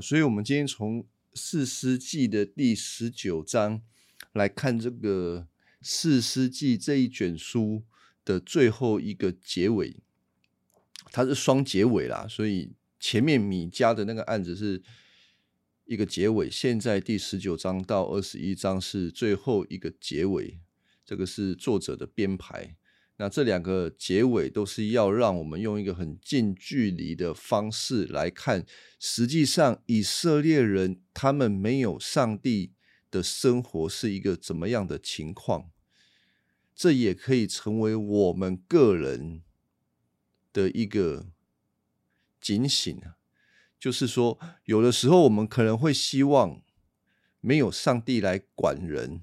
所以，我们今天从四诗记的第十九章来看这个四诗记这一卷书的最后一个结尾，它是双结尾啦。所以前面米家的那个案子是一个结尾，现在第十九章到二十一章是最后一个结尾。这个是作者的编排。那这两个结尾都是要让我们用一个很近距离的方式来看，实际上以色列人他们没有上帝的生活是一个怎么样的情况？这也可以成为我们个人的一个警醒啊，就是说，有的时候我们可能会希望没有上帝来管人。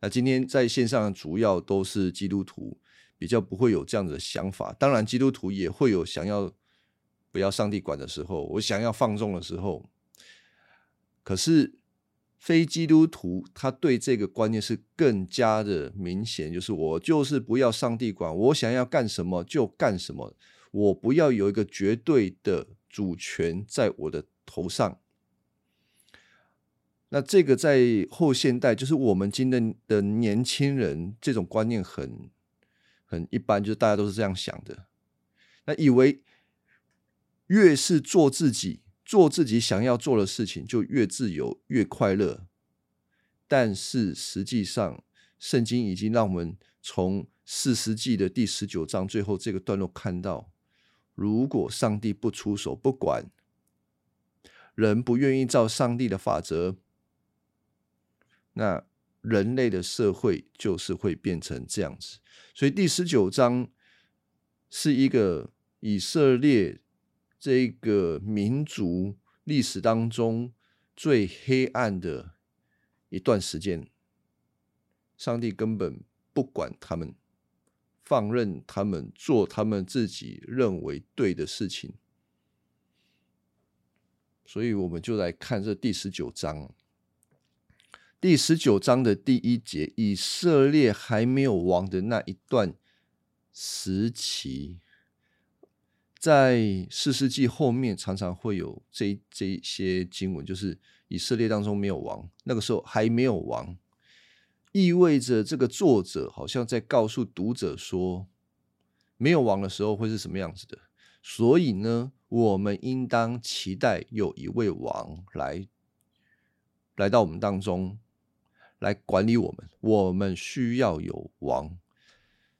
那今天在线上主要都是基督徒。比较不会有这样的想法，当然基督徒也会有想要不要上帝管的时候，我想要放纵的时候。可是非基督徒他对这个观念是更加的明显，就是我就是不要上帝管，我想要干什么就干什么，我不要有一个绝对的主权在我的头上。那这个在后现代，就是我们今天的年轻人，这种观念很。很一般，就大家都是这样想的。那以为越是做自己，做自己想要做的事情，就越自由、越快乐。但是实际上，圣经已经让我们从四世纪的第十九章最后这个段落看到，如果上帝不出手、不管，人不愿意照上帝的法则，那。人类的社会就是会变成这样子，所以第十九章是一个以色列这个民族历史当中最黑暗的一段时间。上帝根本不管他们，放任他们做他们自己认为对的事情。所以我们就来看这第十九章。第十九章的第一节，以色列还没有亡的那一段时期，在四世纪后面常常会有这这些经文，就是以色列当中没有王，那个时候还没有王，意味着这个作者好像在告诉读者说，没有王的时候会是什么样子的。所以呢，我们应当期待有一位王来来到我们当中。来管理我们，我们需要有王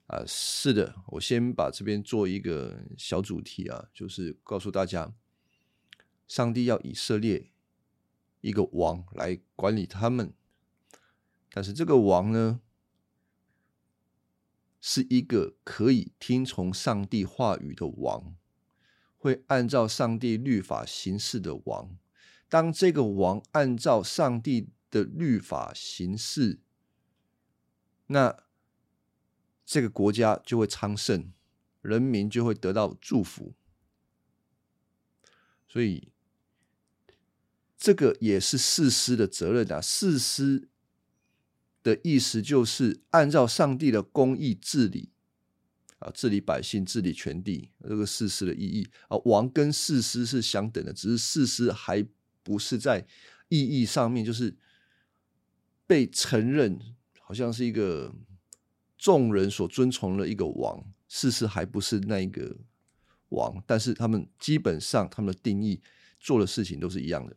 啊！是的，我先把这边做一个小主题啊，就是告诉大家，上帝要以色列一个王来管理他们，但是这个王呢，是一个可以听从上帝话语的王，会按照上帝律法行事的王。当这个王按照上帝。的律法形式，那这个国家就会昌盛，人民就会得到祝福。所以，这个也是事师的责任啊。事师的意思就是按照上帝的公义治理啊，治理百姓，治理全地。这个事师的意义啊，王跟事师是相等的，只是事师还不是在意义上面，就是。被承认，好像是一个众人所尊崇的一个王，事实还不是那一个王，但是他们基本上他们的定义做的事情都是一样的。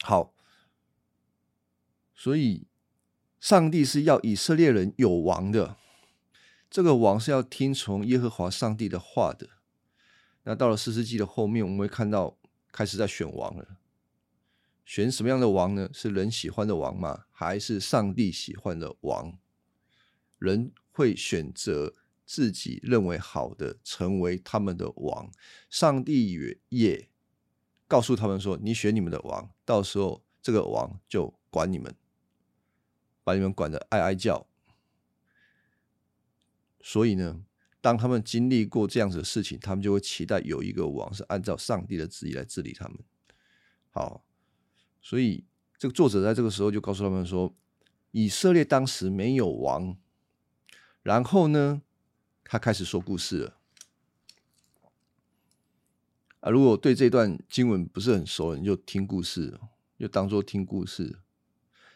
好，所以上帝是要以色列人有王的，这个王是要听从耶和华上帝的话的。那到了四世纪的后面，我们会看到开始在选王了。选什么样的王呢？是人喜欢的王吗？还是上帝喜欢的王？人会选择自己认为好的，成为他们的王。上帝也也告诉他们说：“你选你们的王，到时候这个王就管你们，把你们管的哀哀叫。”所以呢，当他们经历过这样子的事情，他们就会期待有一个王是按照上帝的旨意来治理他们。好。所以，这个作者在这个时候就告诉他们说，以色列当时没有王。然后呢，他开始说故事了。啊，如果对这段经文不是很熟，你就听故事，就当做听故事。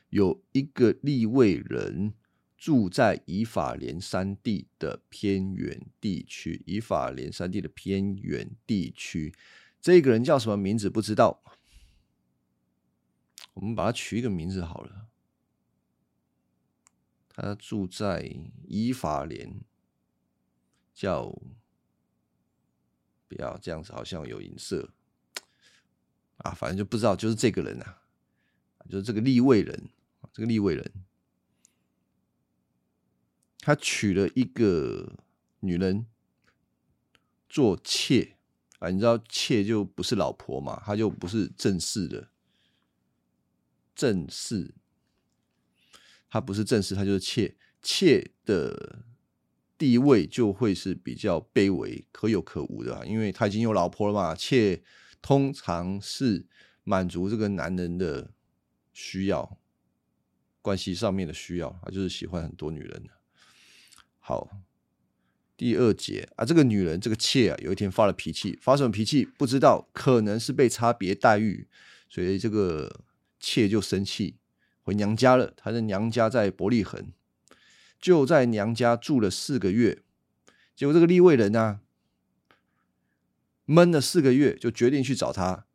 有一个立位人住在以法莲山地的偏远地区，以法莲山地的偏远地区，这个人叫什么名字不知道，我们把它取一个名字好了。他住在伊法莲，叫不要这样子，好像有银色啊，反正就不知道，就是这个人啊，就是这个立位人。这个立位人，他娶了一个女人做妾啊，你知道妾就不是老婆嘛，他就不是正式的正室，他不是正室，他就是妾，妾的地位就会是比较卑微、可有可无的，啊因为他已经有老婆了嘛。妾通常是满足这个男人的需要。关系上面的需要，他就是喜欢很多女人。好，第二节啊，这个女人这个妾啊，有一天发了脾气，发什么脾气不知道，可能是被差别待遇，所以这个妾就生气，回娘家了。她的娘家在伯利恒，就在娘家住了四个月。结果这个立位人呢，闷了四个月，就决定去找他。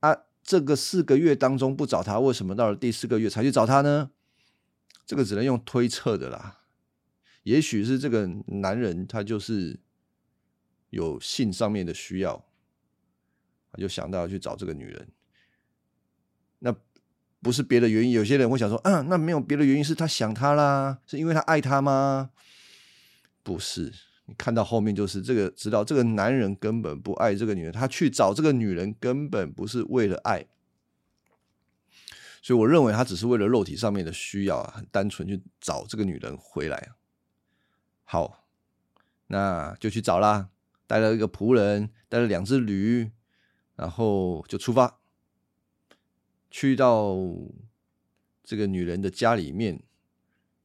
啊，这个四个月当中不找他，为什么到了第四个月才去找他呢？这个只能用推测的啦，也许是这个男人他就是有性上面的需要，他就想到要去找这个女人。不是别的原因，有些人会想说，嗯，那没有别的原因，是他想她啦，是因为他爱她吗？不是，你看到后面就是这个，知道这个男人根本不爱这个女人，他去找这个女人根本不是为了爱。所以我认为他只是为了肉体上面的需要啊，很单纯去找这个女人回来。好，那就去找啦，带了一个仆人，带了两只驴，然后就出发，去到这个女人的家里面，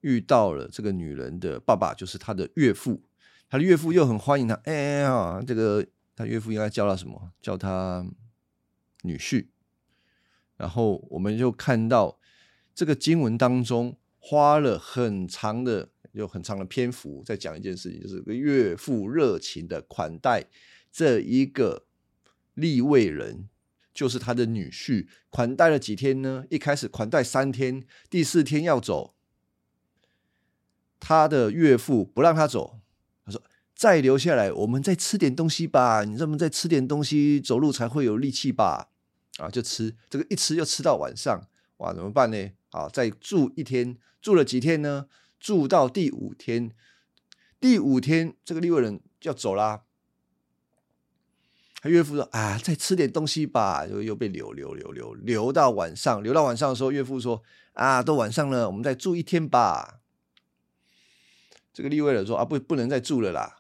遇到了这个女人的爸爸，就是他的岳父。他的岳父又很欢迎他，哎呀，这个他岳父应该叫他什么？叫他女婿。然后我们就看到这个经文当中花了很长的、有很长的篇幅在讲一件事情，就是个岳父热情的款待这一个立位人，就是他的女婿。款待了几天呢？一开始款待三天，第四天要走，他的岳父不让他走，他说：“再留下来，我们再吃点东西吧。你这么再吃点东西，走路才会有力气吧。”啊，就吃这个，一吃就吃到晚上，哇，怎么办呢？啊，再住一天，住了几天呢？住到第五天，第五天这个利未人要走啦。他岳父说：“啊，再吃点东西吧。”就又被留留留留留到晚上，留到晚上的时候，岳父说：“啊，都晚上了，我们再住一天吧。”这个利未人说：“啊，不，不能再住了啦，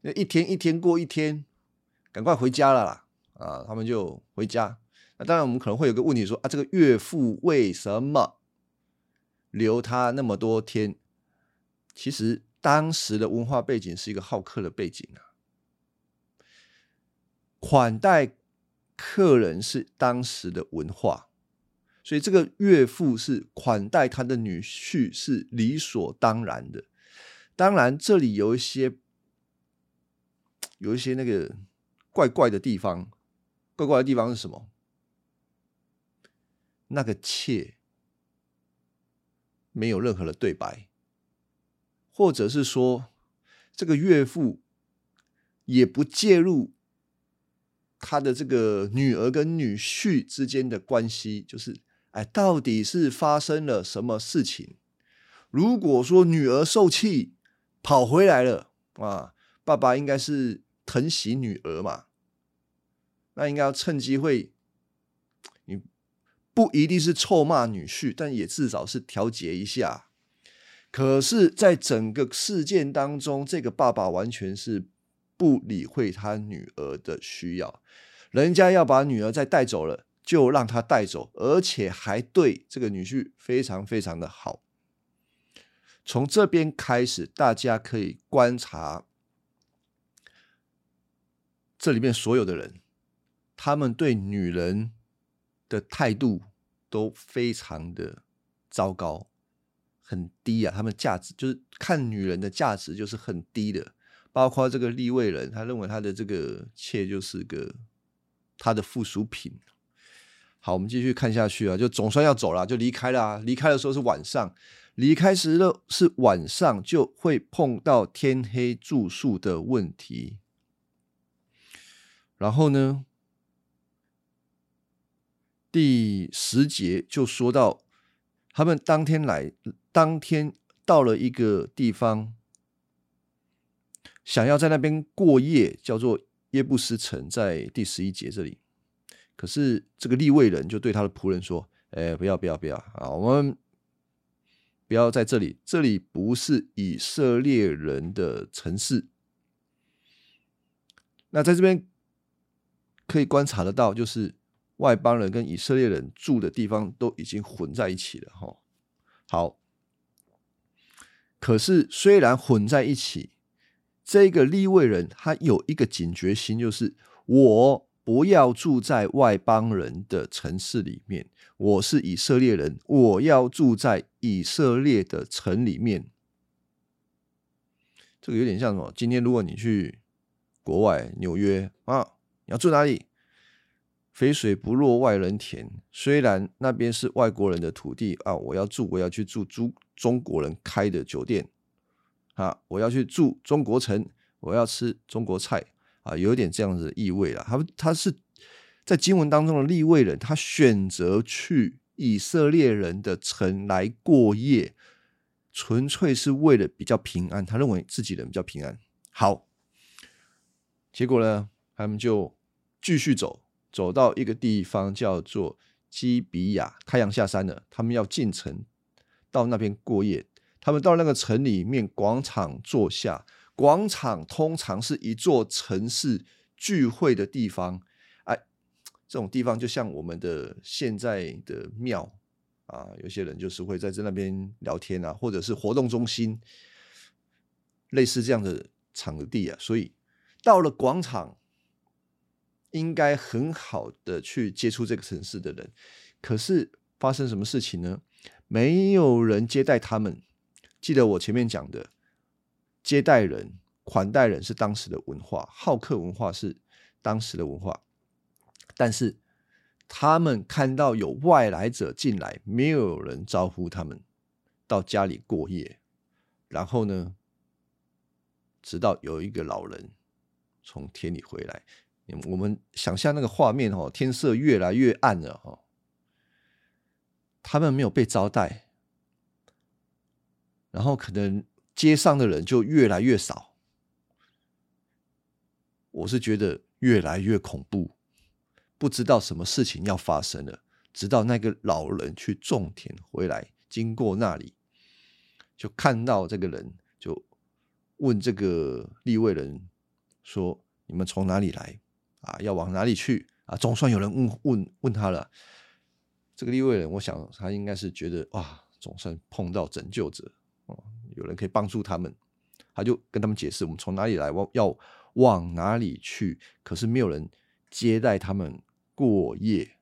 那一天一天过一天，赶快回家了啦。”啊，他们就回家。那当然，我们可能会有个问题说啊，这个岳父为什么留他那么多天？其实当时的文化背景是一个好客的背景啊，款待客人是当时的文化，所以这个岳父是款待他的女婿是理所当然的。当然，这里有一些有一些那个怪怪的地方。怪怪的地方是什么？那个妾没有任何的对白，或者是说，这个岳父也不介入他的这个女儿跟女婿之间的关系，就是哎，到底是发生了什么事情？如果说女儿受气跑回来了啊，爸爸应该是疼惜女儿嘛。那应该要趁机会，你不一定是臭骂女婿，但也至少是调节一下。可是，在整个事件当中，这个爸爸完全是不理会他女儿的需要，人家要把女儿再带走了，就让他带走，而且还对这个女婿非常非常的好。从这边开始，大家可以观察。这里面所有的人，他们对女人的态度都非常的糟糕，很低啊。他们价值就是看女人的价值就是很低的，包括这个立位人，他认为他的这个妾就是个他的附属品。好，我们继续看下去啊，就总算要走了，就离开了。离开的时候是晚上，离开时的是晚上，就会碰到天黑住宿的问题。然后呢，第十节就说到，他们当天来，当天到了一个地方，想要在那边过夜，叫做耶布斯城，在第十一节这里。可是这个立位人就对他的仆人说：“哎，不要不要不要啊！我们不要在这里，这里不是以色列人的城市。那在这边可以观察得到，就是外邦人跟以色列人住的地方都已经混在一起了。哈，好。可是虽然混在一起，这个立位人他有一个警觉心，就是我。”不要住在外邦人的城市里面。我是以色列人，我要住在以色列的城里面。这个有点像什么？今天如果你去国外纽约啊，你要住哪里？肥水不落外人田。虽然那边是外国人的土地啊，我要住，我要去住中中国人开的酒店啊，我要去住中国城，我要吃中国菜。啊，有点这样子的意味了。他他是在经文当中的立位人，他选择去以色列人的城来过夜，纯粹是为了比较平安。他认为自己人比较平安。好，结果呢，他们就继续走，走到一个地方叫做基比亚。太阳下山了，他们要进城到那边过夜。他们到那个城里面广场坐下。广场通常是一座城市聚会的地方，哎，这种地方就像我们的现在的庙啊，有些人就是会在这那边聊天啊，或者是活动中心，类似这样的场地啊。所以到了广场，应该很好的去接触这个城市的人。可是发生什么事情呢？没有人接待他们。记得我前面讲的。接待人、款待人是当时的文化，好客文化是当时的文化。但是他们看到有外来者进来，没有人招呼他们到家里过夜。然后呢，直到有一个老人从田里回来，我们想象那个画面哦，天色越来越暗了哈。他们没有被招待，然后可能。街上的人就越来越少，我是觉得越来越恐怖，不知道什么事情要发生了。直到那个老人去种田回来，经过那里，就看到这个人，就问这个立位人说：“你们从哪里来？啊，要往哪里去？啊，总算有人问问问他了。”这个立位人，我想他应该是觉得哇，总算碰到拯救者。有人可以帮助他们，他就跟他们解释我们从哪里来，往要往哪里去。可是没有人接待他们过夜，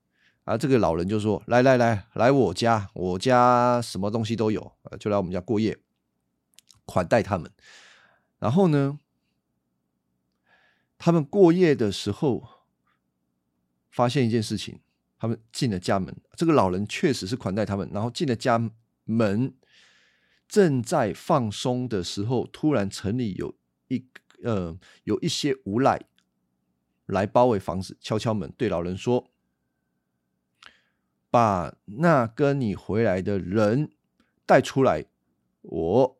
而这个老人就说：“来来来，来我家，我家什么东西都有，就来我们家过夜，款待他们。”然后呢，他们过夜的时候，发现一件事情：他们进了家门，这个老人确实是款待他们，然后进了家门。正在放松的时候，突然城里有一呃有一些无赖来包围房子，敲敲门，对老人说：“把那跟你回来的人带出来，我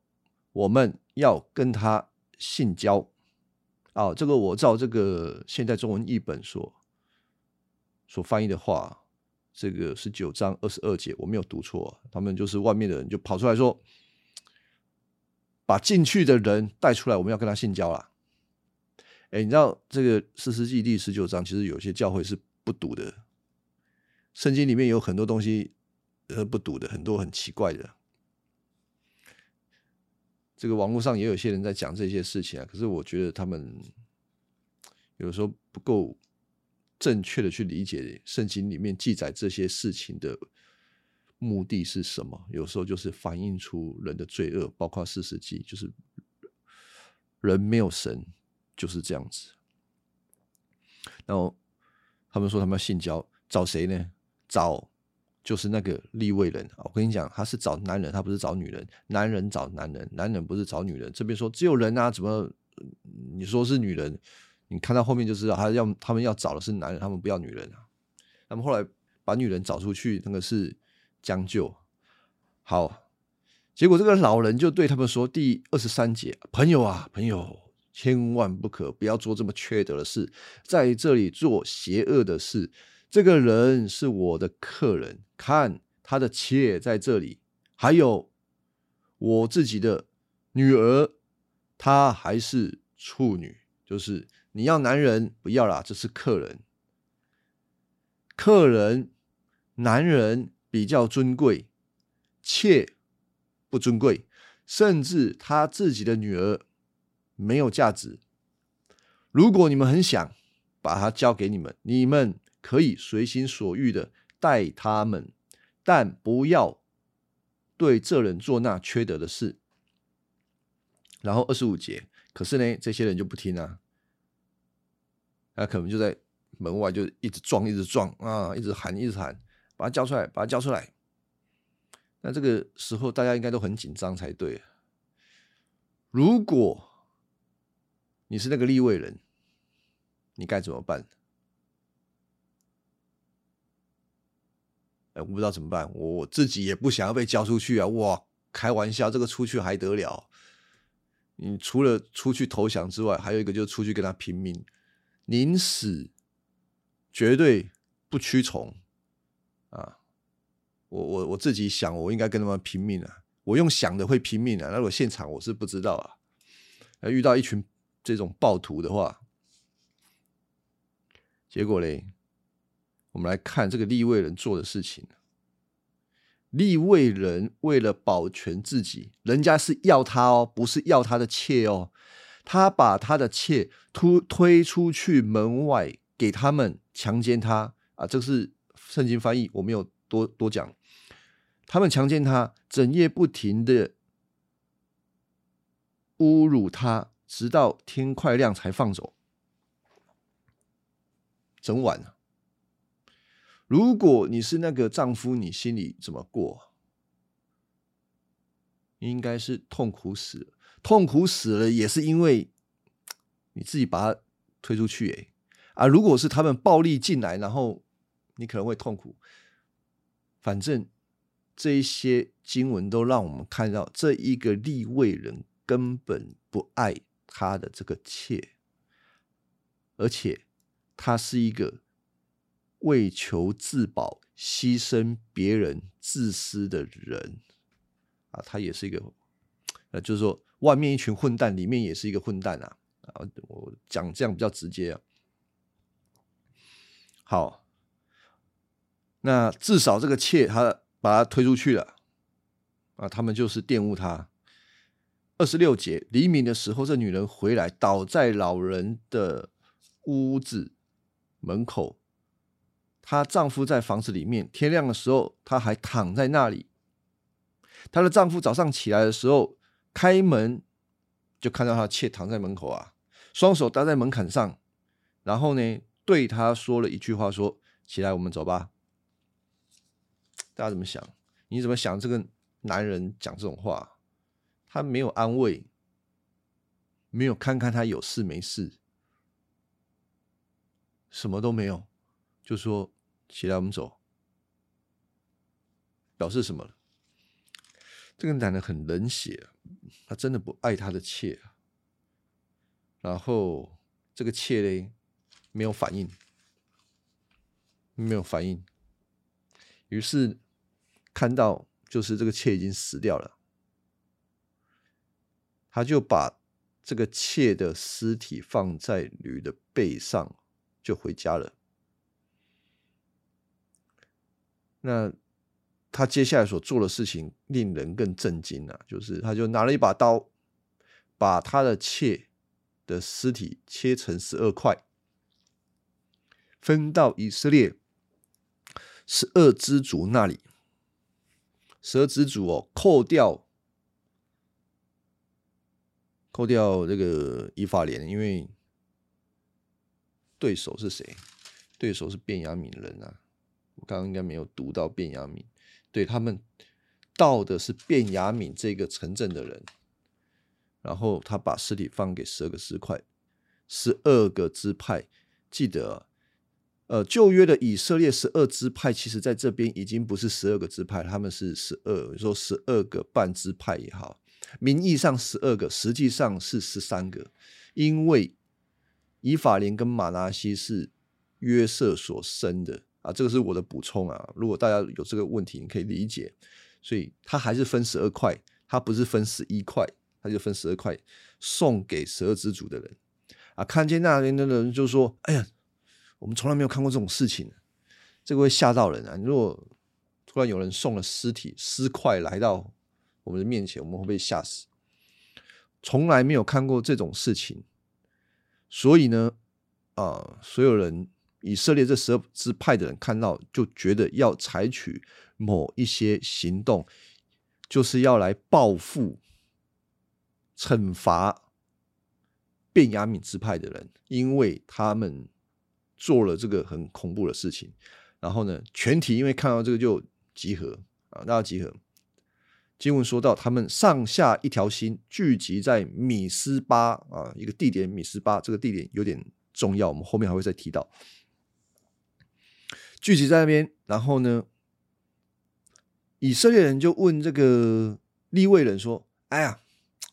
我们要跟他性交。”啊，这个我照这个现代中文译本所所翻译的话，这个十九章二十二节我没有读错，他们就是外面的人就跑出来说。把进去的人带出来，我们要跟他性交了。哎，你知道这个四世纪第十九章，其实有些教会是不读的。圣经里面有很多东西呃不读的，很多很奇怪的。这个网络上也有些人在讲这些事情啊，可是我觉得他们有时候不够正确的去理解圣经里面记载这些事情的目的是什么。有时候就是反映出人的罪恶，包括四世纪，就是人没有神就是这样子。然后他们说他们要信教，找谁呢？找就是那个立位人。我跟你讲，他是找男人，他不是找女人。男人找男人，男人不是找女人。这边说只有人啊，怎么你说是女人？你看到后面就知道，他要他们要找的是男人，他们不要女人啊。那么后来把女人找出去，那个是将就。好，结果这个老人就对他们说：“第二十三节，朋友啊，朋友。”千万不可不要做这么缺德的事，在这里做邪恶的事。这个人是我的客人，看他的妾在这里，还有我自己的女儿，她还是处女。就是你要男人不要啦，这是客人。客人男人比较尊贵，妾不尊贵，甚至他自己的女儿。没有价值。如果你们很想把他交给你们，你们可以随心所欲的待他们，但不要对这人做那缺德的事。然后二十五节，可是呢，这些人就不听啊，他可能就在门外就一直撞，一直撞啊，一直喊，一直喊，把他叫出来，把他叫出来。那这个时候大家应该都很紧张才对。如果你是那个立位人，你该怎么办？哎，我不知道怎么办。我自己也不想要被交出去啊！哇，开玩笑，这个出去还得了？你除了出去投降之外，还有一个就是出去跟他拼命，宁死绝对不屈从啊！我我我自己想，我应该跟他们拼命啊！我用想的会拼命啊！那我现场我是不知道啊。遇到一群。这种暴徒的话，结果嘞，我们来看这个立位人做的事情。立位人为了保全自己，人家是要他哦，不是要他的妾哦。他把他的妾推推出去门外，给他们强奸他啊！这是圣经翻译，我没有多多讲。他们强奸他，整夜不停的侮辱他。直到天快亮才放走，整晚了。如果你是那个丈夫，你心里怎么过？应该是痛苦死了，痛苦死了也是因为你自己把他推出去。哎，啊，如果是他们暴力进来，然后你可能会痛苦。反正这一些经文都让我们看到，这一个立位人根本不爱。他的这个妾，而且他是一个为求自保、牺牲别人、自私的人啊！他也是一个，呃，就是说，外面一群混蛋，里面也是一个混蛋啊！啊，我讲这样比较直接啊。好，那至少这个妾，他把他推出去了啊，他们就是玷污他。二十六节，黎明的时候，这女人回来，倒在老人的屋子门口。她丈夫在房子里面。天亮的时候，她还躺在那里。她的丈夫早上起来的时候，开门就看到她妾躺在门口啊，双手搭在门槛上，然后呢，对她说了一句话：“说起来，我们走吧。”大家怎么想？你怎么想？这个男人讲这种话？他没有安慰，没有看看他有事没事，什么都没有，就说起来我们走，表示什么？这个男的很冷血，他真的不爱他的妾。然后这个妾嘞没有反应，没有反应，于是看到就是这个妾已经死掉了。他就把这个妾的尸体放在驴的背上，就回家了。那他接下来所做的事情令人更震惊啊！就是他就拿了一把刀，把他的妾的尸体切成十二块，分到以色列十二支族那里。蛇之主哦，扣掉扣掉这个伊法莲，因为对手是谁？对手是便雅敏人啊。我刚刚应该没有读到便雅敏，对他们到的是便雅敏这个城镇的人，然后他把尸体放给十二个尸块，十二个支派。记得，呃，旧约的以色列十二支派，其实在这边已经不是十二个支派，他们是十二，说十二个半支派也好，名义上十二个，实际上是十三个，因为以法莲跟马拉西是约瑟所生的。啊，这个是我的补充啊。如果大家有这个问题，你可以理解。所以他还是分十二块，他不是分十一块，他就分十二块送给十二支族的人。啊，看见那边的人就说：“哎呀，我们从来没有看过这种事情，这个会吓到人啊！如果突然有人送了尸体尸块来到我们的面前，我们会被吓死。从来没有看过这种事情，所以呢，啊，所有人。”以色列这十二支派的人看到，就觉得要采取某一些行动，就是要来报复、惩罚便雅悯支派的人，因为他们做了这个很恐怖的事情。然后呢，全体因为看到这个就集合啊，大家集合。经文说到，他们上下一条心，聚集在米斯巴啊，一个地点，米斯巴这个地点有点重要，我们后面还会再提到。聚集在那边，然后呢，以色列人就问这个利未人说：“哎呀，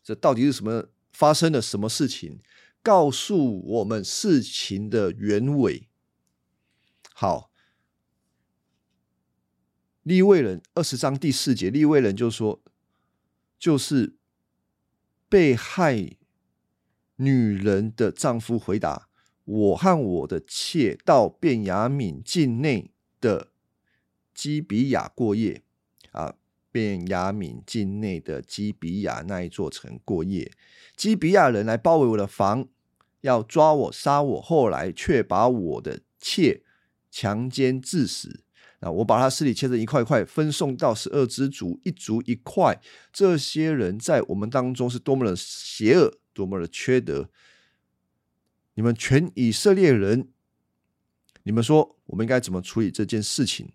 这到底是什么发生了什么事情？告诉我们事情的原委。”好，利未人二十章第四节，利未人就说：“就是被害女人的丈夫回答。”我和我的妾到便雅敏境内的基比亚过夜啊，便雅敏境内的基比亚那一座城过夜。基比亚人来包围我的房，要抓我杀我，后来却把我的妾强奸致死。啊，我把他尸体切成一块块，分送到十二支族，一族一块。这些人在我们当中是多么的邪恶，多么的缺德。你们全以色列人，你们说我们应该怎么处理这件事情？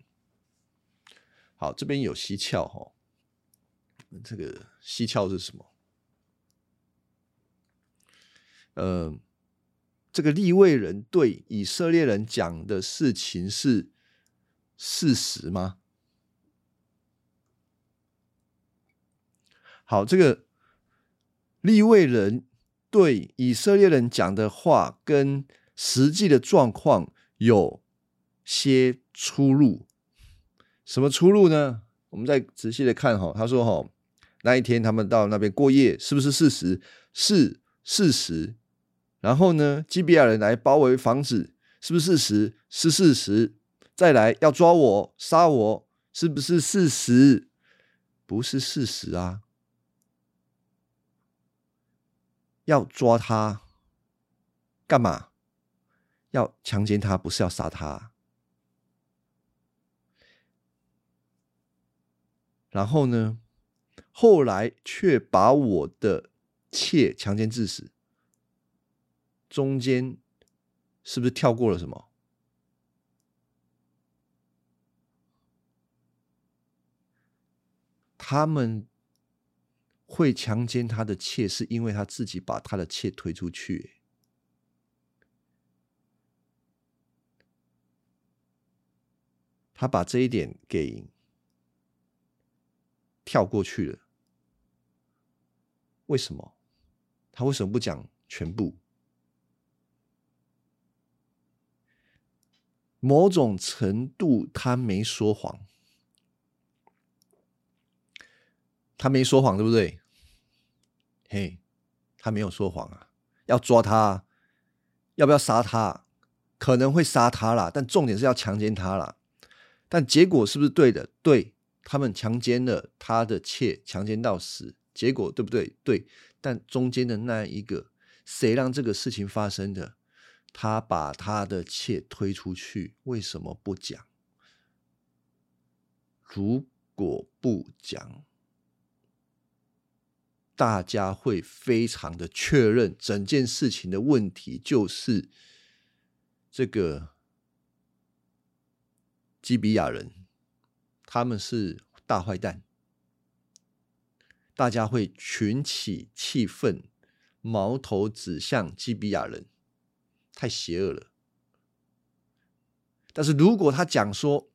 好，这边有蹊跷哈。这个蹊跷是什么？呃，这个立位人对以色列人讲的事情是事实吗？好，这个立位人。对以色列人讲的话跟实际的状况有些出入，什么出入呢？我们再仔细的看哈，他说哈，那一天他们到那边过夜，是不是事实？是事实。然后呢，基比亚人来包围房子，是不是事实？是事实。再来要抓我杀我，是不是事实？不是事实啊。要抓他干嘛？要强奸他，不是要杀他。然后呢？后来却把我的妾强奸致死。中间是不是跳过了什么？他们。会强奸他的妾，是因为他自己把他的妾推出去。他把这一点给跳过去了。为什么？他为什么不讲全部？某种程度，他没说谎。他没说谎，对不对？嘿，他没有说谎啊！要抓他，要不要杀他？可能会杀他啦，但重点是要强奸他啦。但结果是不是对的？对他们强奸了他的妾，强奸到死，结果对不对？对。但中间的那一个，谁让这个事情发生的？他把他的妾推出去，为什么不讲？如果不讲，大家会非常的确认整件事情的问题就是这个基比亚人，他们是大坏蛋，大家会群起气愤，矛头指向基比亚人。太邪恶了。但是如果他讲说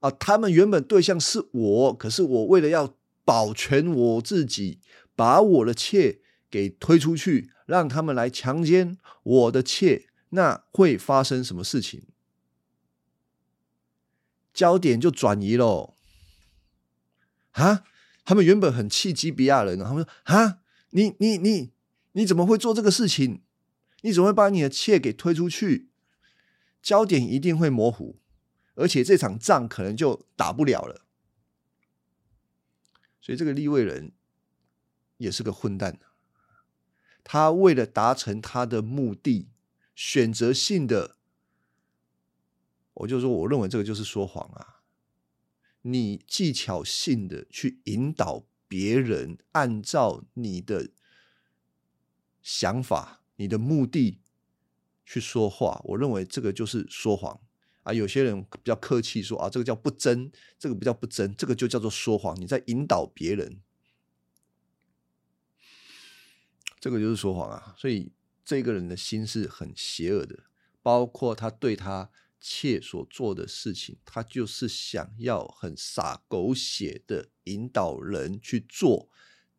啊，他们原本对象是我，可是我为了要保全我自己，把我的妾给推出去，让他们来强奸我的妾，那会发生什么事情？焦点就转移喽。啊，他们原本很气基比亚人，他们说啊，你你你你怎么会做这个事情？你怎么会把你的妾给推出去？焦点一定会模糊，而且这场仗可能就打不了了。所以这个立位人也是个混蛋。他为了达成他的目的，选择性的，我就说，我认为这个就是说谎啊！你技巧性的去引导别人，按照你的想法。你的目的去说话，我认为这个就是说谎啊。有些人比较客气说啊，这个叫不真，这个不叫不真，这个就叫做说谎。你在引导别人，这个就是说谎啊。所以这个人的心是很邪恶的，包括他对他妾所做的事情，他就是想要很洒狗血的引导人去做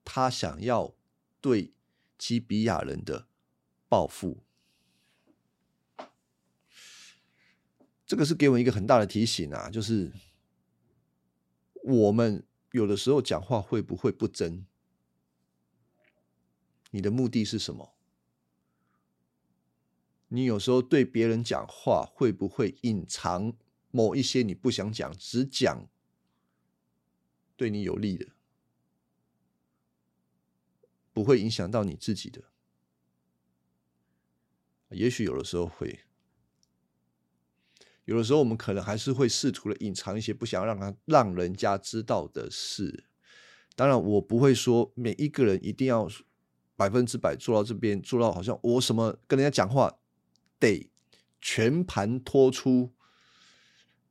他想要对基比亚人的。报复，这个是给我们一个很大的提醒啊！就是我们有的时候讲话会不会不真？你的目的是什么？你有时候对别人讲话会不会隐藏某一些你不想讲，只讲对你有利的，不会影响到你自己的？也许有的时候会，有的时候我们可能还是会试图的隐藏一些不想让他让人家知道的事。当然，我不会说每一个人一定要百分之百做到这边，做到好像我什么跟人家讲话得全盘托出，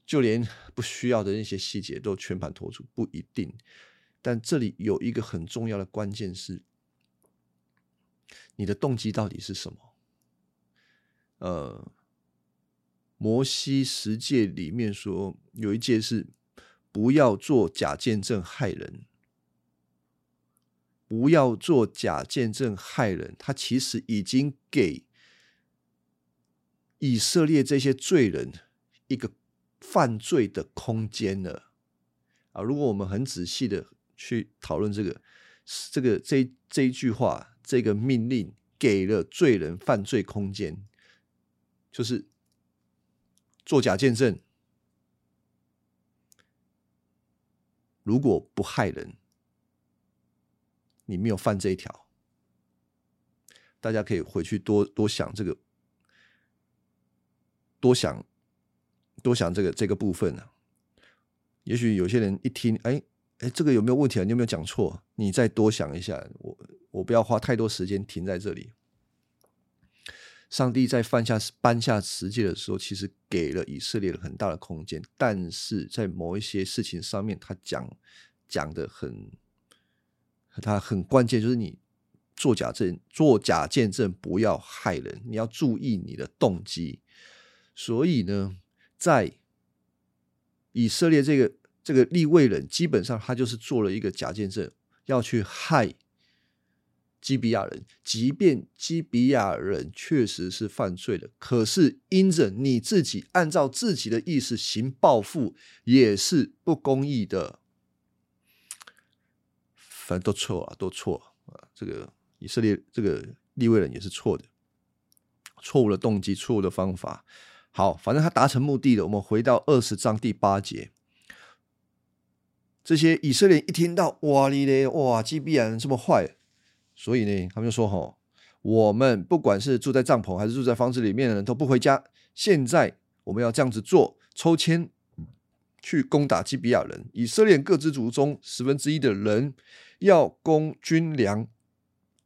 就连不需要的那些细节都全盘托出，不一定。但这里有一个很重要的关键是，你的动机到底是什么？呃，摩西十诫里面说有一诫是不要做假见证害人，不要做假见证害人。他其实已经给以色列这些罪人一个犯罪的空间了啊！如果我们很仔细的去讨论这个，这个这这一句话，这个命令给了罪人犯罪空间。就是做假见证，如果不害人，你没有犯这一条。大家可以回去多多想这个，多想多想这个这个部分呢。也许有些人一听，哎哎，这个有没有问题啊？你有没有讲错？你再多想一下，我我不要花太多时间停在这里。上帝在犯下颁下十诫的时候，其实给了以色列很大的空间，但是在某一些事情上面，他讲讲的很，他很关键，就是你做假证、做假见证，不要害人，你要注意你的动机。所以呢，在以色列这个这个立位人，基本上他就是做了一个假见证，要去害。基比亚人，即便基比亚人确实是犯罪的，可是因着你自己按照自己的意思行报复，也是不公义的。反正都错啊，都错啊！这个以色列这个立位人也是错的，错误的动机，错误的方法。好，反正他达成目的了。我们回到二十章第八节，这些以色列一听到哇哩嘞，哇，基比亚人这么坏。所以呢，他们就说：“哈，我们不管是住在帐篷还是住在房子里面的人都不回家。现在我们要这样子做，抽签去攻打基比亚人。以色列各支族中十分之一的人要供军粮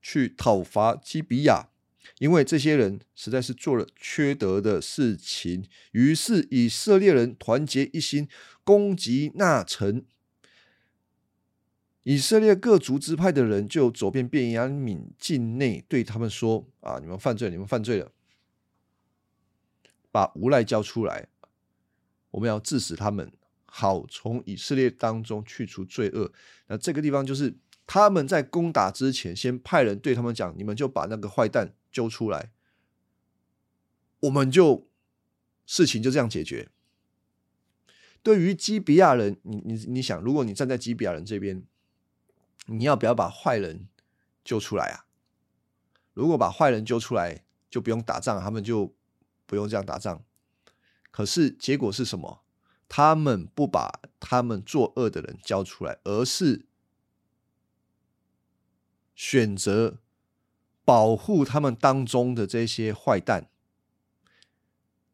去讨伐基比亚。因为这些人实在是做了缺德的事情，于是以色列人团结一心攻击那城。以色列各族支派的人就走遍便雅悯境内，对他们说：“啊，你们犯罪，你们犯罪了，把无赖交出来，我们要治死他们，好从以色列当中去除罪恶。”那这个地方就是他们在攻打之前，先派人对他们讲：“你们就把那个坏蛋。”揪出来，我们就事情就这样解决。对于基比亚人，你你你想，如果你站在基比亚人这边，你要不要把坏人揪出来啊？如果把坏人揪出来，就不用打仗，他们就不用这样打仗。可是结果是什么？他们不把他们作恶的人交出来，而是选择。保护他们当中的这些坏蛋，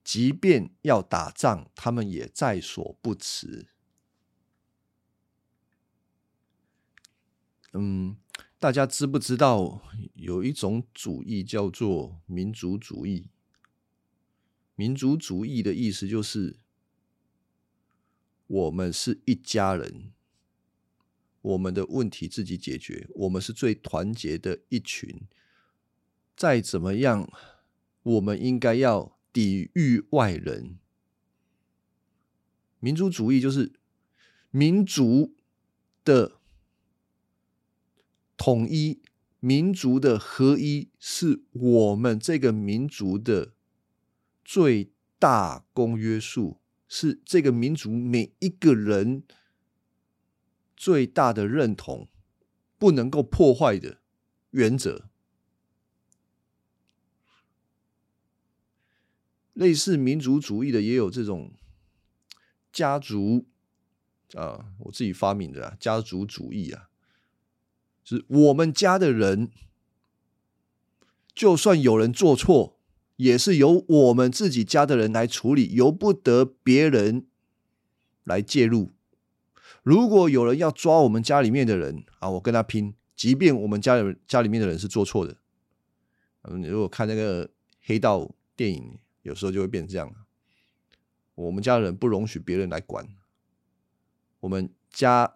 即便要打仗，他们也在所不辞。嗯，大家知不知道有一种主义叫做民族主义？民族主义的意思就是，我们是一家人，我们的问题自己解决，我们是最团结的一群。再怎么样，我们应该要抵御外人。民族主义就是民族的统一，民族的合一，是我们这个民族的最大公约数，是这个民族每一个人最大的认同，不能够破坏的原则。类似民族主义的也有这种家族啊，我自己发明的啊，家族主义啊，是我们家的人，就算有人做错，也是由我们自己家的人来处理，由不得别人来介入。如果有人要抓我们家里面的人啊，我跟他拼，即便我们家里家里面的人是做错的。嗯，你如果看那个黑道电影。有时候就会变成这样，我们家人不容许别人来管，我们家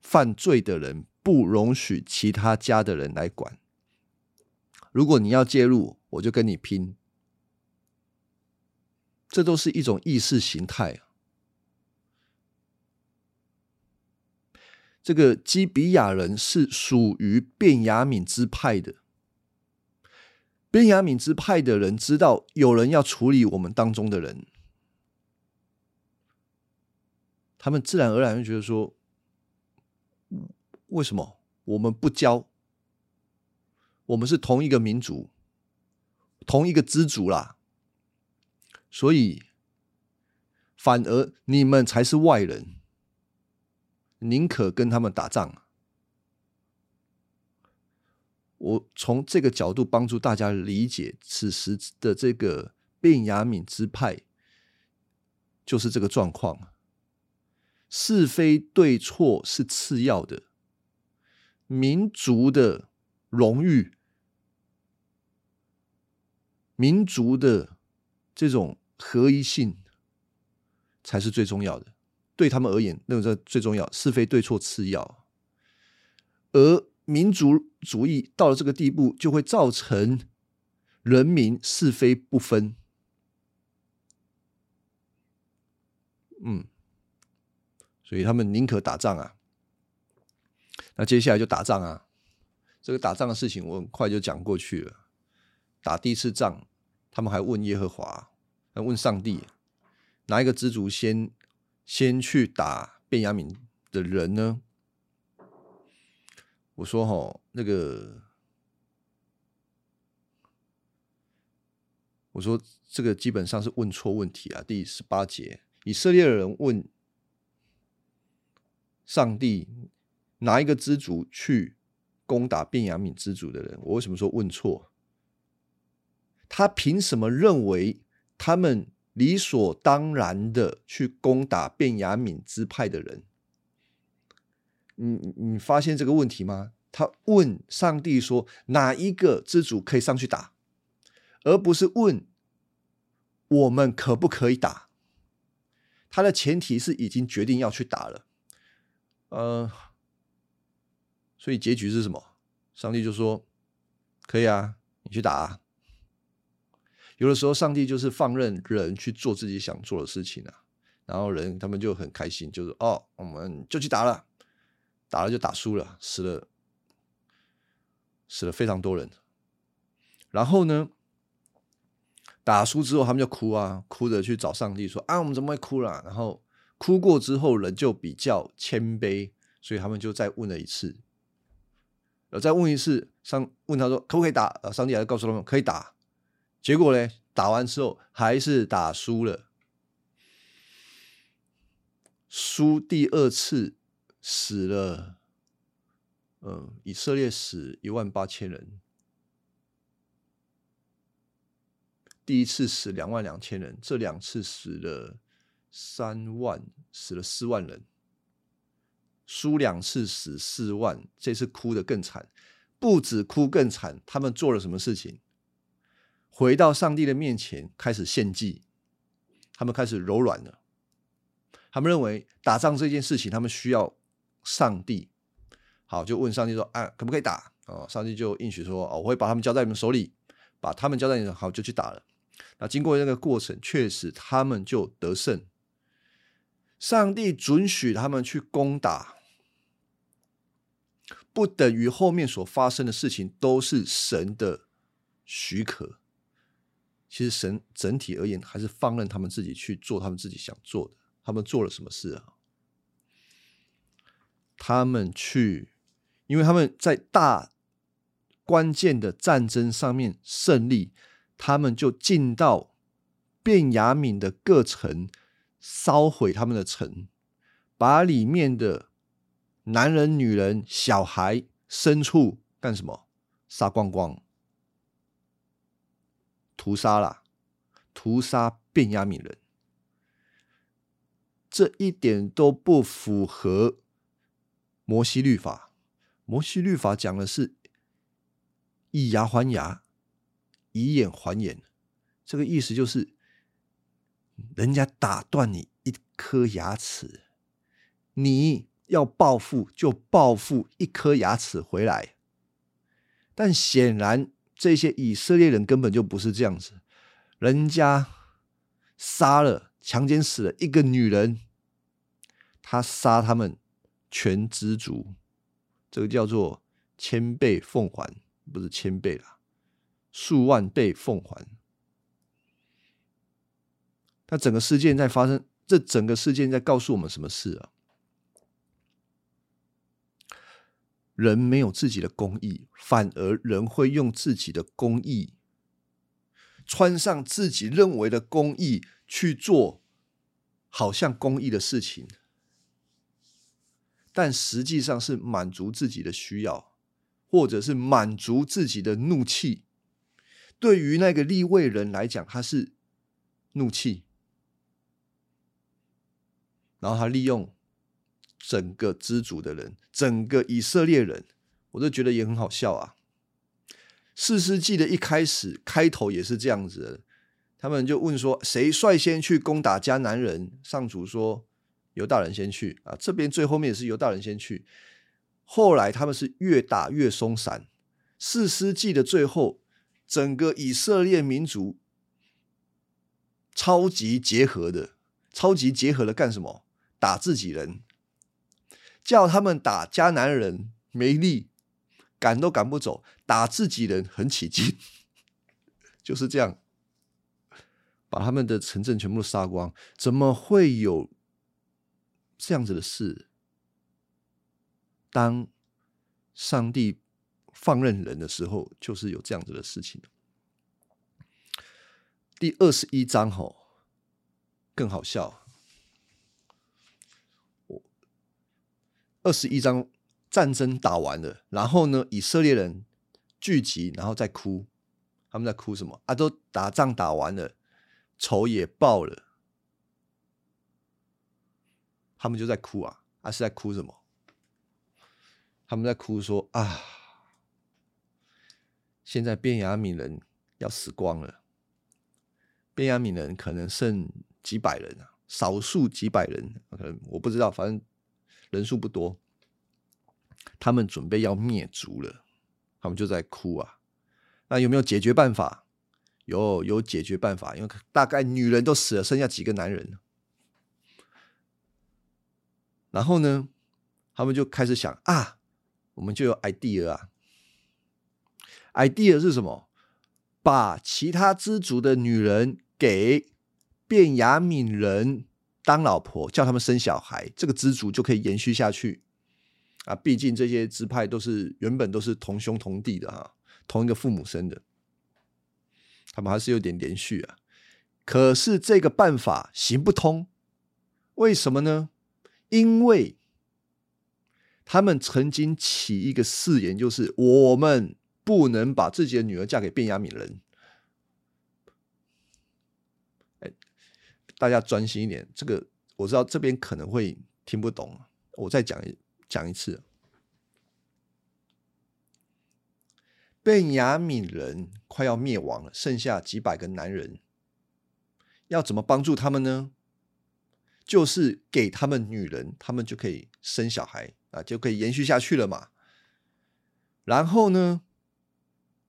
犯罪的人不容许其他家的人来管。如果你要介入，我就跟你拼。这都是一种意识形态。这个基比亚人是属于便雅敏支派的。边雅敏之派的人知道有人要处理我们当中的人，他们自然而然就觉得说：为什么我们不交？我们是同一个民族，同一个支族啦，所以反而你们才是外人，宁可跟他们打仗。我从这个角度帮助大家理解此时的这个便雅敏之派，就是这个状况。是非对错是次要的，民族的荣誉、民族的这种合一性才是最重要的。对他们而言，那个最重要，是非对错次要，而。民族主义到了这个地步，就会造成人民是非不分。嗯，所以他们宁可打仗啊。那接下来就打仗啊。这个打仗的事情，我很快就讲过去了。打第一次仗，他们还问耶和华，还问上帝，哪一个支族先先去打便雅悯的人呢？我说哈，那个，我说这个基本上是问错问题啊。第十八节，以色列人问上帝，哪一个支族去攻打便雅悯支族的人？我为什么说问错？他凭什么认为他们理所当然的去攻打便雅敏支派的人？你你发现这个问题吗？他问上帝说：“哪一个支族可以上去打？”而不是问我们可不可以打。他的前提是已经决定要去打了。呃，所以结局是什么？上帝就说：“可以啊，你去打。”啊有的时候，上帝就是放任人去做自己想做的事情啊，然后人他们就很开心，就是哦，我们就去打了，打了就打输了，死了。死了非常多人，然后呢，打输之后，他们就哭啊，哭着去找上帝说：“啊，我们怎么会哭了？”然后哭过之后，人就比较谦卑，所以他们就再问了一次，呃，再问一次，上问他说：“可不可以打？”呃，上帝还是告诉他们可以打。结果呢，打完之后还是打输了，输第二次死了。嗯，以色列死一万八千人，第一次死两万两千人，这两次死了三万，死了四万人，输两次死四万，这次哭的更惨，不止哭更惨，他们做了什么事情？回到上帝的面前开始献祭，他们开始柔软了，他们认为打仗这件事情，他们需要上帝。好，就问上帝说：“啊，可不可以打？”哦，上帝就应许说：“哦，我会把他们交在你们手里，把他们交在你们好，就去打了。”那经过那个过程，确实他们就得胜。上帝准许他们去攻打，不等于后面所发生的事情都是神的许可。其实神整体而言，还是放任他们自己去做他们自己想做的。他们做了什么事啊？他们去。因为他们在大关键的战争上面胜利，他们就进到便雅敏的各城，烧毁他们的城，把里面的男人、女人、小孩、牲畜干什么？杀光光，屠杀了，屠杀便雅悯人，这一点都不符合摩西律法。摩西律法讲的是以牙还牙，以眼还眼，这个意思就是，人家打断你一颗牙齿，你要报复就报复一颗牙齿回来。但显然这些以色列人根本就不是这样子，人家杀了、强奸死了一个女人，他杀他们全知足。这个叫做千倍奉还，不是千倍啦，数万倍奉还。那整个事件在发生，这整个事件在告诉我们什么事啊？人没有自己的公义，反而人会用自己的公义，穿上自己认为的公义去做，好像公义的事情。但实际上是满足自己的需要，或者是满足自己的怒气。对于那个立位人来讲，他是怒气，然后他利用整个知足的人，整个以色列人，我都觉得也很好笑啊。四世纪的一开始，开头也是这样子的，他们就问说：谁率先去攻打迦南人？上主说。犹大人先去啊，这边最后面也是犹大人先去。后来他们是越打越松散。四世纪的最后，整个以色列民族超级结合的，超级结合的干什么？打自己人，叫他们打迦南人没力，赶都赶不走；打自己人很起劲，就是这样，把他们的城镇全部杀光。怎么会有？这样子的事，当上帝放任人的时候，就是有这样子的事情。第二十一章吼更好笑，二十一章战争打完了，然后呢，以色列人聚集，然后再哭，他们在哭什么啊？都打仗打完了，仇也报了，他们就在哭啊！啊，是在哭什么？他们在哭说啊，现在便雅悯人要死光了，便雅悯人可能剩几百人啊，少数几百人，可能我不知道，反正人数不多。他们准备要灭族了，他们就在哭啊。那有没有解决办法？有，有解决办法。因为大概女人都死了，剩下几个男人。然后呢，他们就开始想啊，我们就有 idea 啊。idea 是什么？把其他支族的女人给变雅敏人当老婆，叫他们生小孩，这个支族就可以延续下去。啊，毕竟这些支派都是原本都是同兄同弟的哈，同一个父母生的，他们还是有点连续啊。可是这个办法行不通，为什么呢？因为他们曾经起一个誓言，就是我们不能把自己的女儿嫁给便雅敏人。大家专心一点，这个我知道这边可能会听不懂，我再讲一。讲一次，贝雅悯人快要灭亡了，剩下几百个男人，要怎么帮助他们呢？就是给他们女人，他们就可以生小孩啊，就可以延续下去了嘛。然后呢，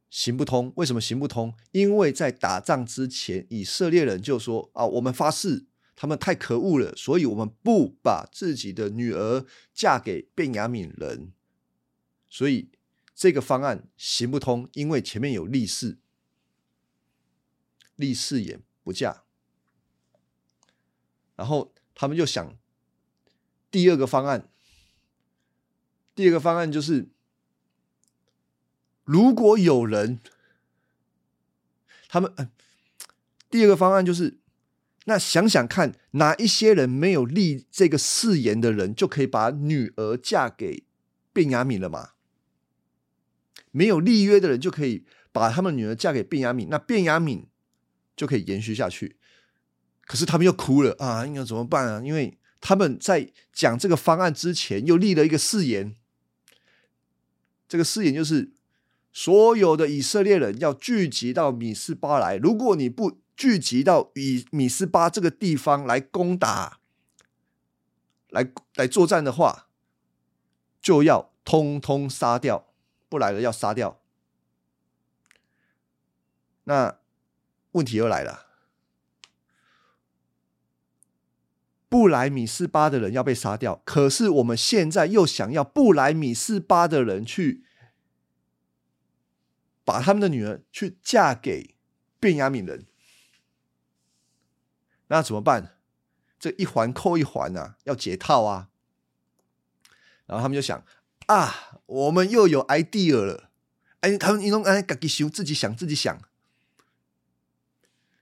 行不通？为什么行不通？因为在打仗之前，以色列人就说啊，我们发誓。他们太可恶了，所以我们不把自己的女儿嫁给便雅悯人，所以这个方案行不通，因为前面有立誓，立誓也不嫁。然后他们就想第二个方案，第二个方案就是，如果有人，他们，第二个方案就是。那想想看，哪一些人没有立这个誓言的人，就可以把女儿嫁给卞雅敏了吗？没有立约的人，就可以把他们女儿嫁给卞雅敏，那卞雅敏就可以延续下去。可是他们又哭了啊！应该怎么办啊？因为他们在讲这个方案之前，又立了一个誓言。这个誓言就是，所有的以色列人要聚集到米斯巴来。如果你不聚集到以米斯巴这个地方来攻打，来来作战的话，就要通通杀掉，不来了要杀掉。那问题又来了，不来米斯巴的人要被杀掉，可是我们现在又想要不来米斯巴的人去把他们的女儿去嫁给便雅悯人。那怎么办？这一环扣一环啊，要解套啊。然后他们就想啊，我们又有 idea 了。哎，他们你弄哎，自己想，自己想，自己想。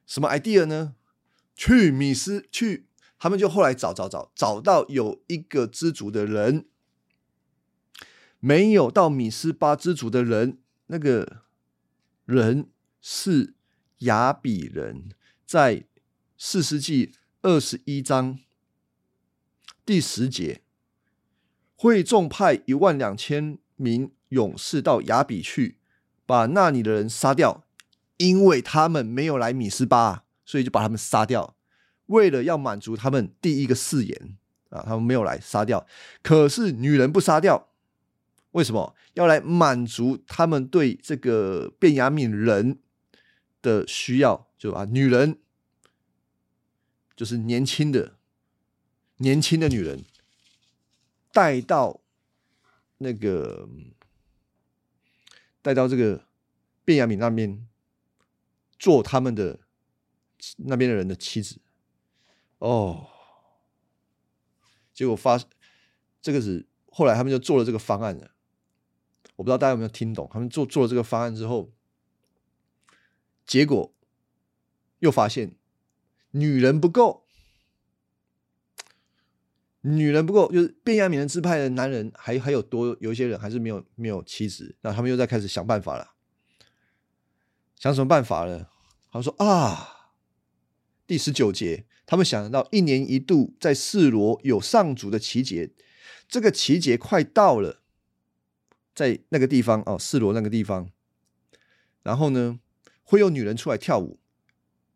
什么 idea 呢？去米斯去，他们就后来找找找，找到有一个知足的人，没有到米斯巴知足的人，那个人是雅比人，在。四世纪二十一章第十节，会众派一万两千名勇士到雅比去，把那里的人杀掉，因为他们没有来米斯巴，所以就把他们杀掉。为了要满足他们第一个誓言啊，他们没有来杀掉。可是女人不杀掉，为什么要来满足他们对这个便雅悯人的需要？就把女人。就是年轻的、年轻的女人带到那个带到这个卞雅敏那边做他们的那边的人的妻子哦，结果发这个是后来他们就做了这个方案了。我不知道大家有没有听懂？他们做做了这个方案之后，结果又发现。女人不够，女人不够，就是变亚米人支派的男人还还有多有一些人还是没有没有妻子，那他们又在开始想办法了。想什么办法呢？他说啊，第十九节，他们想得到一年一度在示罗有上主的奇节，这个奇节快到了，在那个地方哦，示罗那个地方，然后呢，会有女人出来跳舞，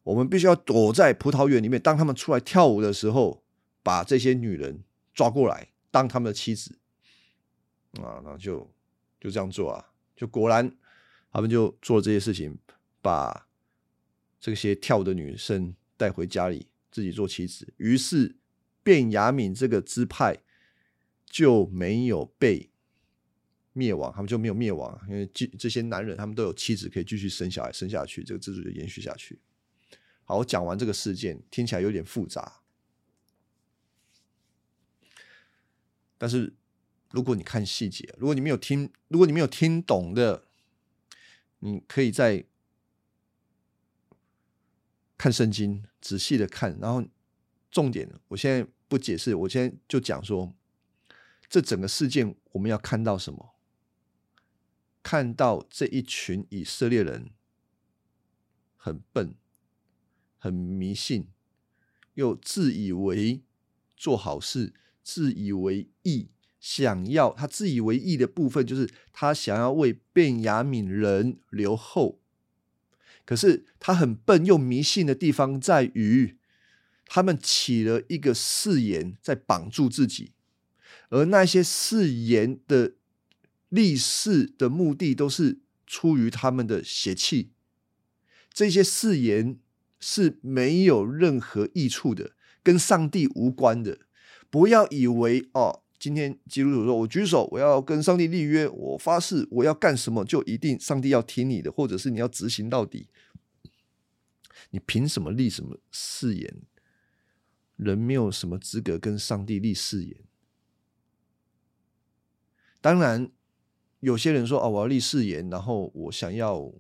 我们必须要躲在葡萄园里面，当他们出来跳舞的时候，把这些女人抓过来当他们的妻子，啊，那就就这样做啊，就果然。他们就做这些事情，把这些跳舞的女生带回家里，自己做妻子。于是，卞雅敏这个支派就没有被灭亡，他们就没有灭亡，因为这这些男人他们都有妻子可以继续生小孩，生下去，这个制度就延续下去。好，我讲完这个事件，听起来有点复杂，但是如果你看细节，如果你没有听，如果你没有听懂的。你可以在看圣经，仔细的看，然后重点，我现在不解释，我现在就讲说，这整个事件我们要看到什么？看到这一群以色列人很笨、很迷信，又自以为做好事，自以为义。想要他自以为意的部分，就是他想要为便雅悯人留后。可是他很笨又迷信的地方在于，他们起了一个誓言在绑住自己，而那些誓言的立誓的目的都是出于他们的邪气。这些誓言是没有任何益处的，跟上帝无关的。不要以为哦。今天基督徒说：“我举手，我要跟上帝立约，我发誓我要干什么，就一定上帝要听你的，或者是你要执行到底。你凭什么立什么誓言？人没有什么资格跟上帝立誓言。当然，有些人说：‘啊，我要立誓言，然后我想要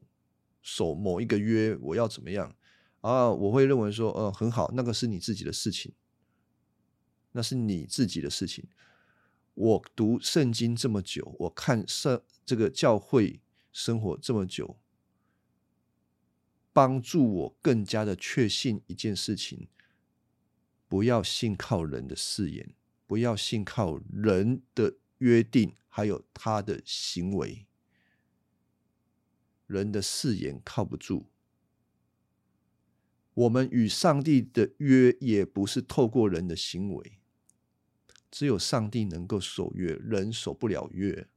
守某一个约，我要怎么样？’啊，我会认为说：‘呃，很好，那个是你自己的事情，那是你自己的事情。’我读圣经这么久，我看圣这个教会生活这么久，帮助我更加的确信一件事情：不要信靠人的誓言，不要信靠人的约定，还有他的行为。人的誓言靠不住，我们与上帝的约也不是透过人的行为。只有上帝能够守约，人守不了约。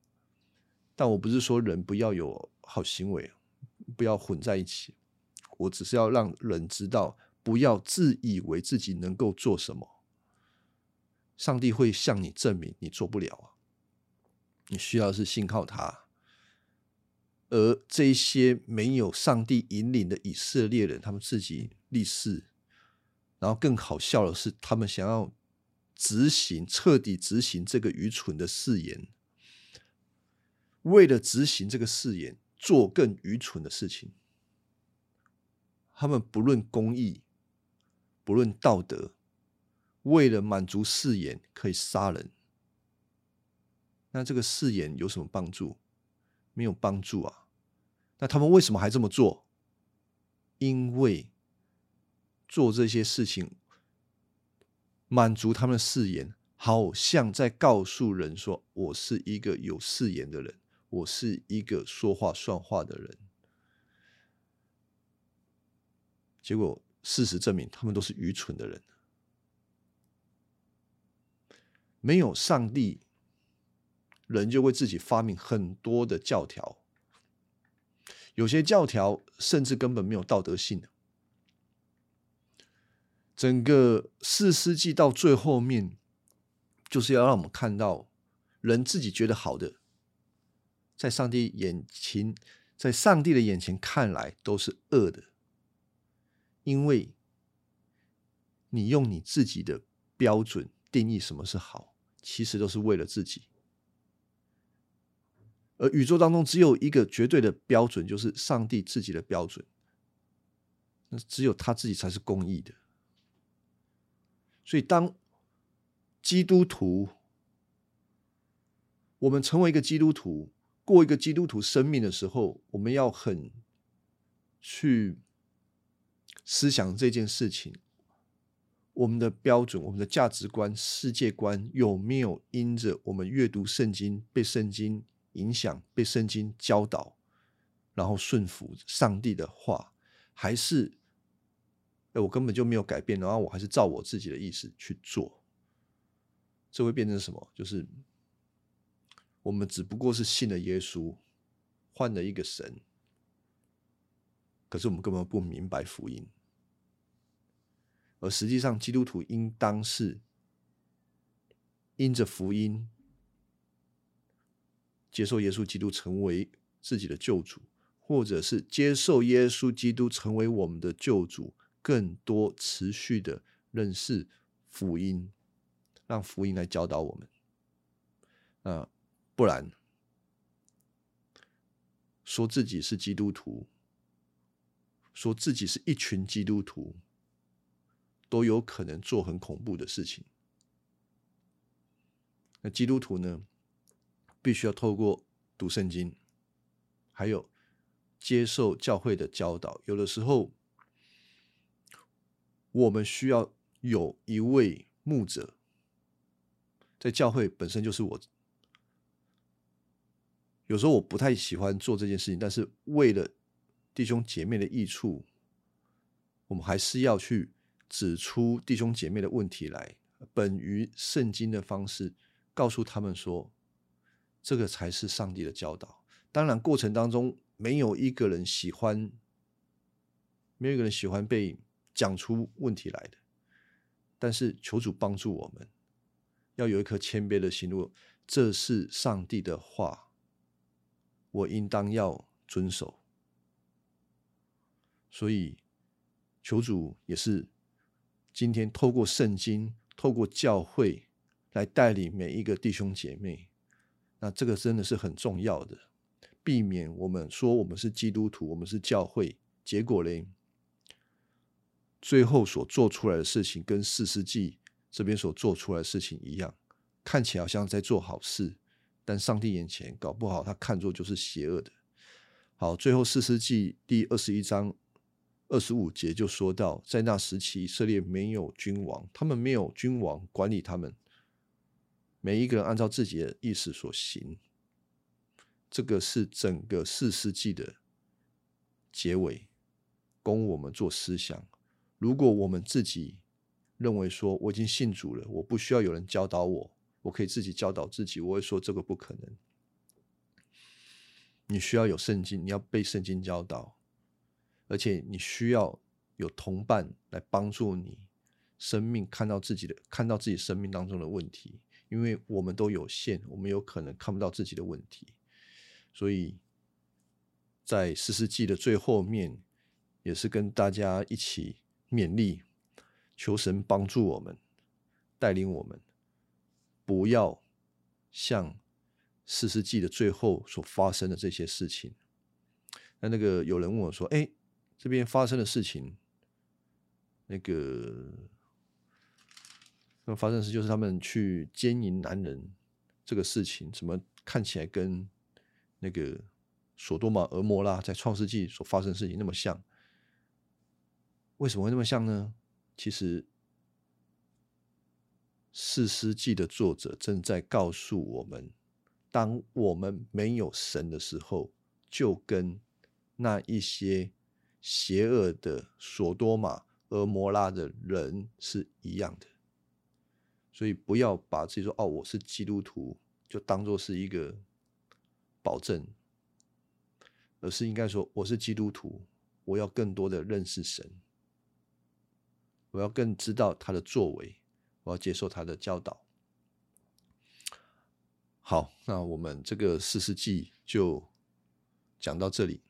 但我不是说人不要有好行为，不要混在一起。我只是要让人知道，不要自以为自己能够做什么。上帝会向你证明你做不了啊！你需要是信靠他。而这些没有上帝引领的以色列人，他们自己立誓，然后更好笑的是，他们想要。执行彻底执行这个愚蠢的誓言，为了执行这个誓言，做更愚蠢的事情。他们不论公义，不论道德，为了满足誓言，可以杀人。那这个誓言有什么帮助？没有帮助啊！那他们为什么还这么做？因为做这些事情。满足他们的誓言，好像在告诉人说：“我是一个有誓言的人，我是一个说话算话的人。”结果事实证明，他们都是愚蠢的人。没有上帝，人就会自己发明很多的教条，有些教条甚至根本没有道德性。整个四世纪到最后面，就是要让我们看到，人自己觉得好的，在上帝眼前，在上帝的眼前看来都是恶的，因为你用你自己的标准定义什么是好，其实都是为了自己。而宇宙当中只有一个绝对的标准，就是上帝自己的标准，那只有他自己才是公义的。所以，当基督徒，我们成为一个基督徒，过一个基督徒生命的时候，我们要很去思想这件事情，我们的标准、我们的价值观、世界观有没有因着我们阅读圣经、被圣经影响、被圣经教导，然后顺服上帝的话，还是哎我根本就没有改变，然后我还是照我自己的意思去做，这会变成什么？就是我们只不过是信了耶稣，换了一个神。可是我们根本不明白福音，而实际上基督徒应当是因着福音接受耶稣基督成为自己的救主，或者是接受耶稣基督成为我们的救主，更多持续的认识福音，让福音来教导我们。啊，不然说自己是基督徒。说自己是一群基督徒，都有可能做很恐怖的事情。那基督徒呢，必须要透过读圣经，还有接受教会的教导。有的时候，我们需要有一位牧者，在教会本身就是我。有时候我不太喜欢做这件事情，但是为了。弟兄姐妹的益处，我们还是要去指出弟兄姐妹的问题来，本于圣经的方式告诉他们说，这个才是上帝的教导。当然，过程当中没有一个人喜欢，没有一个人喜欢被讲出问题来的。但是求主帮助我们，要有一颗谦卑的心，路这是上帝的话，我应当要遵守。所以，求主也是今天透过圣经、透过教会来带领每一个弟兄姐妹。那这个真的是很重要的，避免我们说我们是基督徒，我们是教会，结果嘞，最后所做出来的事情跟四世纪这边所做出来的事情一样，看起来好像在做好事，但上帝眼前搞不好他看作就是邪恶的。好，最后四世纪第二十一章。二十五节就说到，在那时期，以色列没有君王，他们没有君王管理他们，每一个人按照自己的意思所行。这个是整个四世纪的结尾，供我们做思想。如果我们自己认为说我已经信主了，我不需要有人教导我，我可以自己教导自己，我会说这个不可能。你需要有圣经，你要被圣经教导。而且你需要有同伴来帮助你，生命看到自己的，看到自己生命当中的问题，因为我们都有限，我们有可能看不到自己的问题，所以在四世纪的最后面，也是跟大家一起勉励，求神帮助我们，带领我们，不要像四世纪的最后所发生的这些事情。那那个有人问我说：“哎。”这边发生的事情，那个那么发生的事就是他们去奸淫男人这个事情，怎么看起来跟那个索多玛、俄摩拉在创世纪所发生的事情那么像？为什么会那么像呢？其实四世纪的作者正在告诉我们，当我们没有神的时候，就跟那一些。邪恶的索多玛、俄摩拉的人是一样的，所以不要把自己说哦，我是基督徒，就当做是一个保证，而是应该说我是基督徒，我要更多的认识神，我要更知道他的作为，我要接受他的教导。好，那我们这个四世纪就讲到这里。